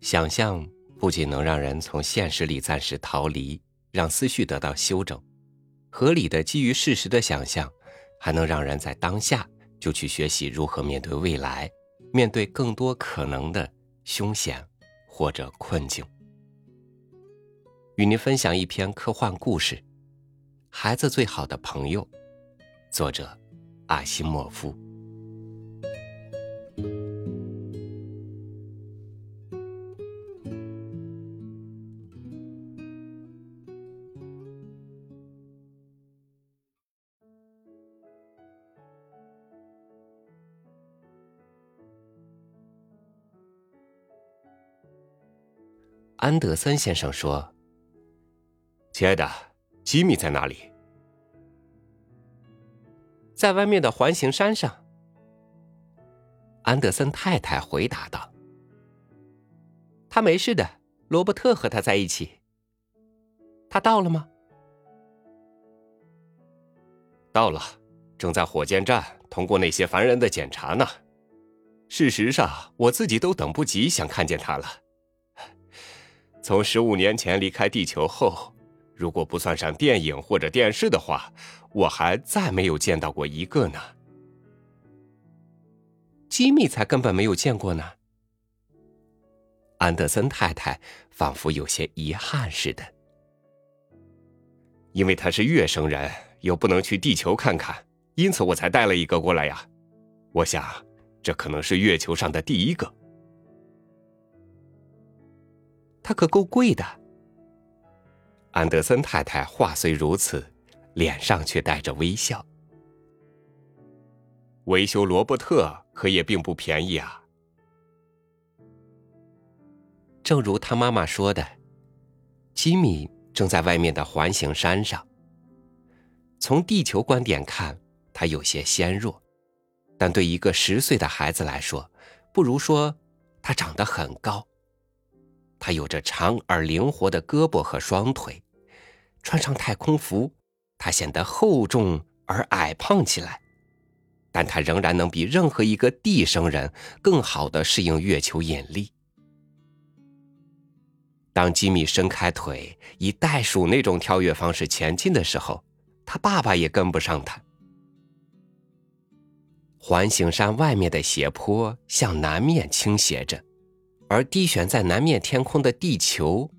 想象不仅能让人从现实里暂时逃离，让思绪得到休整，合理的基于事实的想象，还能让人在当下就去学习如何面对未来，面对更多可能的凶险或者困境。与您分享一篇科幻故事，《孩子最好的朋友》，作者阿西莫夫。安德森先生说：“亲爱的，吉米在哪里？在外面的环形山上。”安德森太太回答道：“他没事的，罗伯特和他在一起。他到了吗？”“到了，正在火箭站通过那些烦人的检查呢。事实上，我自己都等不及想看见他了。”从十五年前离开地球后，如果不算上电影或者电视的话，我还再没有见到过一个呢。吉米才根本没有见过呢。安德森太太仿佛有些遗憾似的，因为他是月生人，又不能去地球看看，因此我才带了一个过来呀。我想，这可能是月球上的第一个。他可够贵的。安德森太太话虽如此，脸上却带着微笑。维修罗伯特可也并不便宜啊。正如他妈妈说的，吉米正在外面的环形山上。从地球观点看，他有些纤弱，但对一个十岁的孩子来说，不如说他长得很高。他有着长而灵活的胳膊和双腿，穿上太空服，他显得厚重而矮胖起来，但他仍然能比任何一个地生人更好的适应月球引力。当吉米伸开腿，以袋鼠那种跳跃方式前进的时候，他爸爸也跟不上他。环形山外面的斜坡向南面倾斜着。而低悬在南面天空的地球，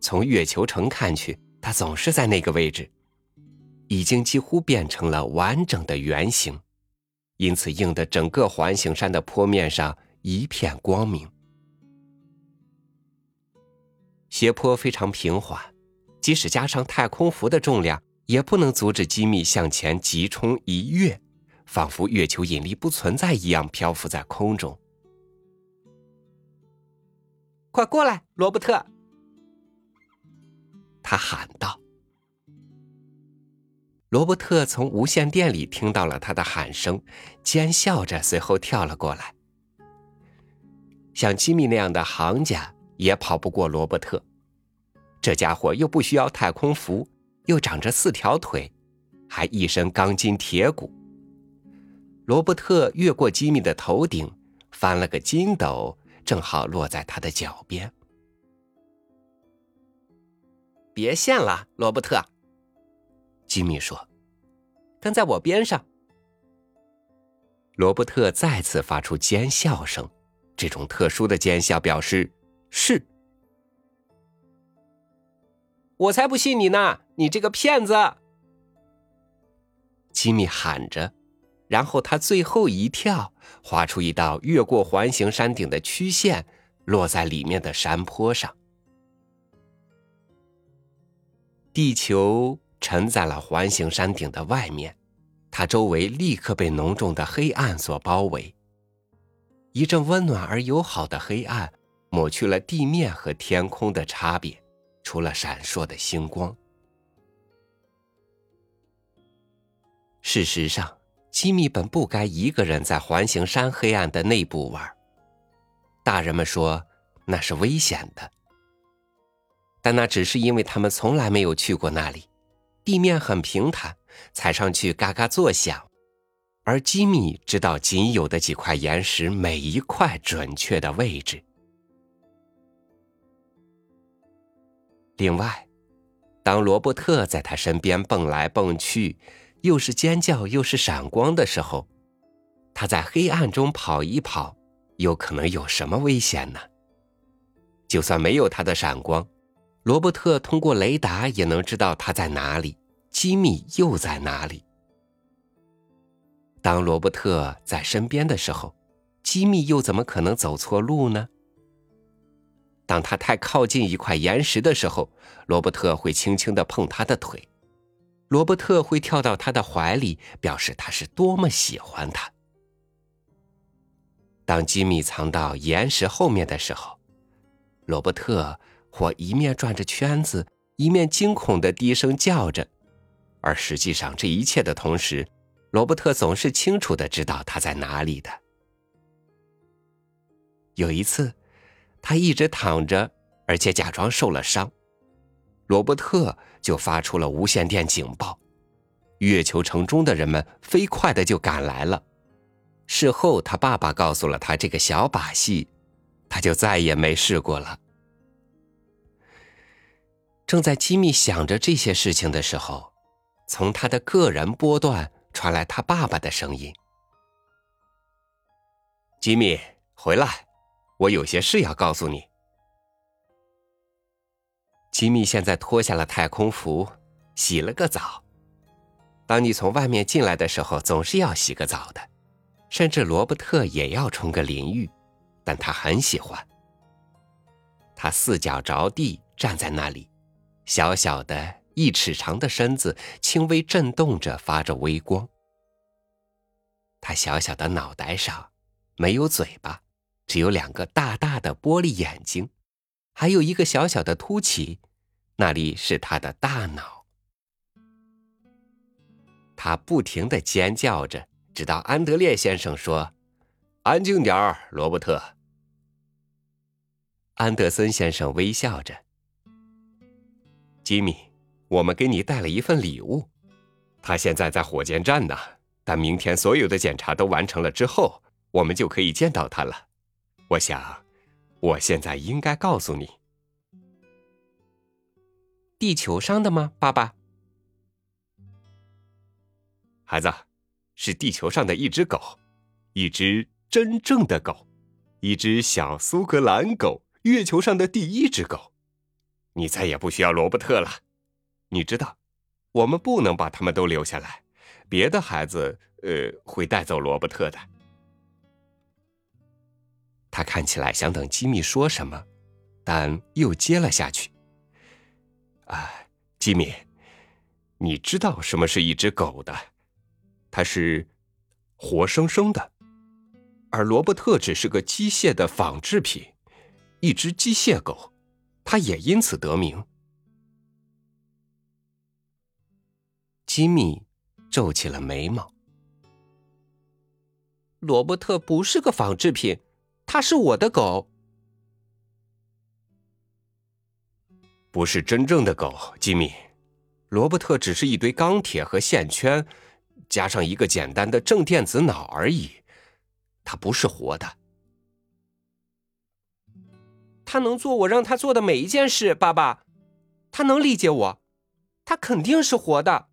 从月球城看去，它总是在那个位置，已经几乎变成了完整的圆形，因此映得整个环形山的坡面上一片光明。斜坡非常平缓，即使加上太空服的重量，也不能阻止吉米向前急冲一跃，仿佛月球引力不存在一样漂浮在空中。快过来，罗伯特！他喊道。罗伯特从无线电里听到了他的喊声，尖笑着，随后跳了过来。像吉米那样的行家也跑不过罗伯特，这家伙又不需要太空服，又长着四条腿，还一身钢筋铁骨。罗伯特越过吉米的头顶，翻了个筋斗。正好落在他的脚边。别陷了，罗伯特。吉米说：“跟在我边上。”罗伯特再次发出尖笑声，这种特殊的尖笑表示是。我才不信你呢！你这个骗子！吉米喊着。然后他最后一跳，划出一道越过环形山顶的曲线，落在里面的山坡上。地球沉在了环形山顶的外面，它周围立刻被浓重的黑暗所包围。一阵温暖而友好的黑暗，抹去了地面和天空的差别，除了闪烁的星光。事实上。吉米本不该一个人在环形山黑暗的内部玩。大人们说那是危险的，但那只是因为他们从来没有去过那里。地面很平坦，踩上去嘎嘎作响，而吉米知道仅有的几块岩石每一块准确的位置。另外，当罗伯特在他身边蹦来蹦去，又是尖叫又是闪光的时候，他在黑暗中跑一跑，有可能有什么危险呢？就算没有他的闪光，罗伯特通过雷达也能知道他在哪里，机密又在哪里。当罗伯特在身边的时候，机密又怎么可能走错路呢？当他太靠近一块岩石的时候，罗伯特会轻轻的碰他的腿，罗伯特会跳到他的怀里，表示他是多么喜欢他。当吉米藏到岩石后面的时候，罗伯特或一面转着圈子，一面惊恐的低声叫着，而实际上这一切的同时，罗伯特总是清楚的知道他在哪里的。有一次，他一直躺着，而且假装受了伤，罗伯特就发出了无线电警报，月球城中的人们飞快的就赶来了。事后，他爸爸告诉了他这个小把戏，他就再也没试过了。正在吉米想着这些事情的时候，从他的个人波段传来他爸爸的声音：“吉米，回来，我有些事要告诉你。”吉米现在脱下了太空服，洗了个澡。当你从外面进来的时候，总是要洗个澡的。甚至罗伯特也要冲个淋浴，但他很喜欢。他四脚着地站在那里，小小的一尺长的身子轻微震动着，发着微光。他小小的脑袋上没有嘴巴，只有两个大大的玻璃眼睛，还有一个小小的凸起，那里是他的大脑。他不停的尖叫着。直到安德烈先生说：“安静点儿，罗伯特。”安德森先生微笑着：“吉米，我们给你带了一份礼物。他现在在火箭站呢，但明天所有的检查都完成了之后，我们就可以见到他了。我想，我现在应该告诉你，地球上的吗，爸爸？孩子。”是地球上的一只狗，一只真正的狗，一只小苏格兰狗，月球上的第一只狗。你再也不需要罗伯特了。你知道，我们不能把他们都留下来，别的孩子呃会带走罗伯特的。他看起来想等吉米说什么，但又接了下去。啊，吉米，你知道什么是一只狗的？它是活生生的，而罗伯特只是个机械的仿制品，一只机械狗，它也因此得名。吉米皱起了眉毛。罗伯特不是个仿制品，他是我的狗，不是真正的狗。吉米，罗伯特只是一堆钢铁和线圈。加上一个简单的正电子脑而已，他不是活的。他能做我让他做的每一件事，爸爸，他能理解我，他肯定是活的。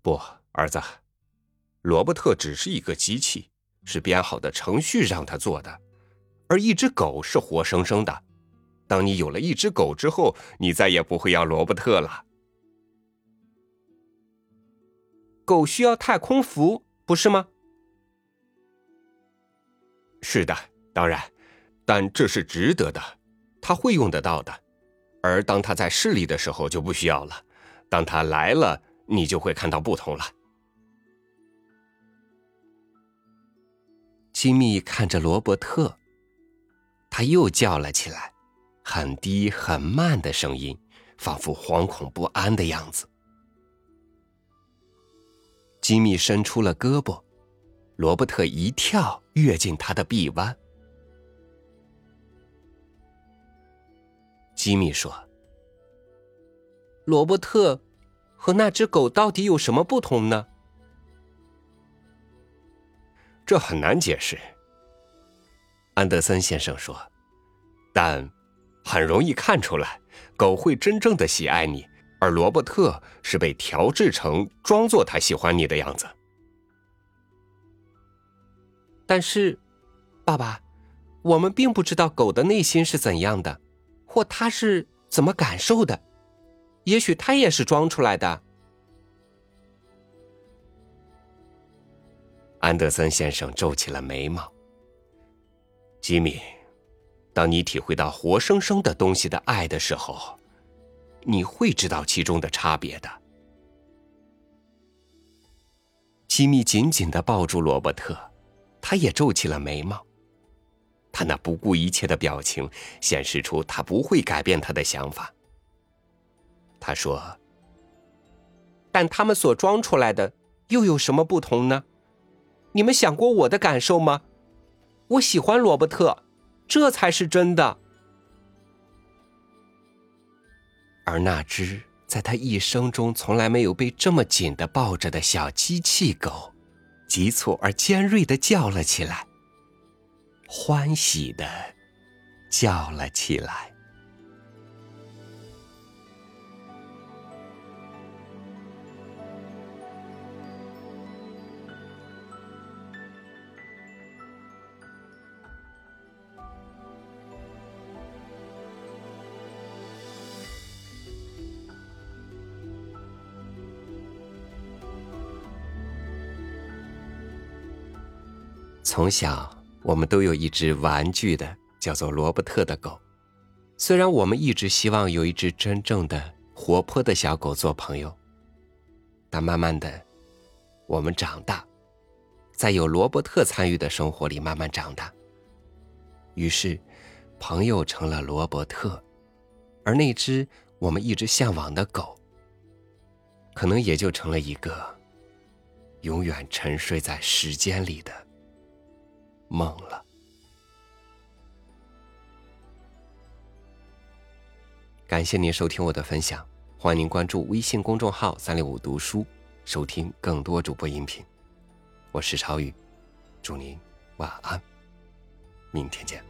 不，儿子，罗伯特只是一个机器，是编好的程序让他做的，而一只狗是活生生的。当你有了一只狗之后，你再也不会要罗伯特了。狗需要太空服，不是吗？是的，当然，但这是值得的，他会用得到的。而当他在市里的时候就不需要了。当他来了，你就会看到不同了。吉米看着罗伯特，他又叫了起来，很低很慢的声音，仿佛惶恐不安的样子。吉米伸出了胳膊，罗伯特一跳跃进他的臂弯。吉米说：“罗伯特和那只狗到底有什么不同呢？这很难解释。安德森先生说：“但很容易看出来，狗会真正的喜爱你，而罗伯特是被调制成装作他喜欢你的样子。”但是，爸爸，我们并不知道狗的内心是怎样的，或它是怎么感受的。也许它也是装出来的。安德森先生皱起了眉毛。吉米，当你体会到活生生的东西的爱的时候，你会知道其中的差别的。吉米紧紧的抱住罗伯特，他也皱起了眉毛。他那不顾一切的表情显示出他不会改变他的想法。他说：“但他们所装出来的又有什么不同呢？你们想过我的感受吗？”我喜欢罗伯特，这才是真的。而那只在他一生中从来没有被这么紧的抱着的小机器狗，急促而尖锐的叫了起来，欢喜的叫了起来。从小，我们都有一只玩具的，叫做罗伯特的狗。虽然我们一直希望有一只真正的活泼的小狗做朋友，但慢慢的，我们长大，在有罗伯特参与的生活里慢慢长大。于是，朋友成了罗伯特，而那只我们一直向往的狗，可能也就成了一个永远沉睡在时间里的。梦了。感谢您收听我的分享，欢迎您关注微信公众号“三六五读书”，收听更多主播音频。我是超宇，祝您晚安，明天见。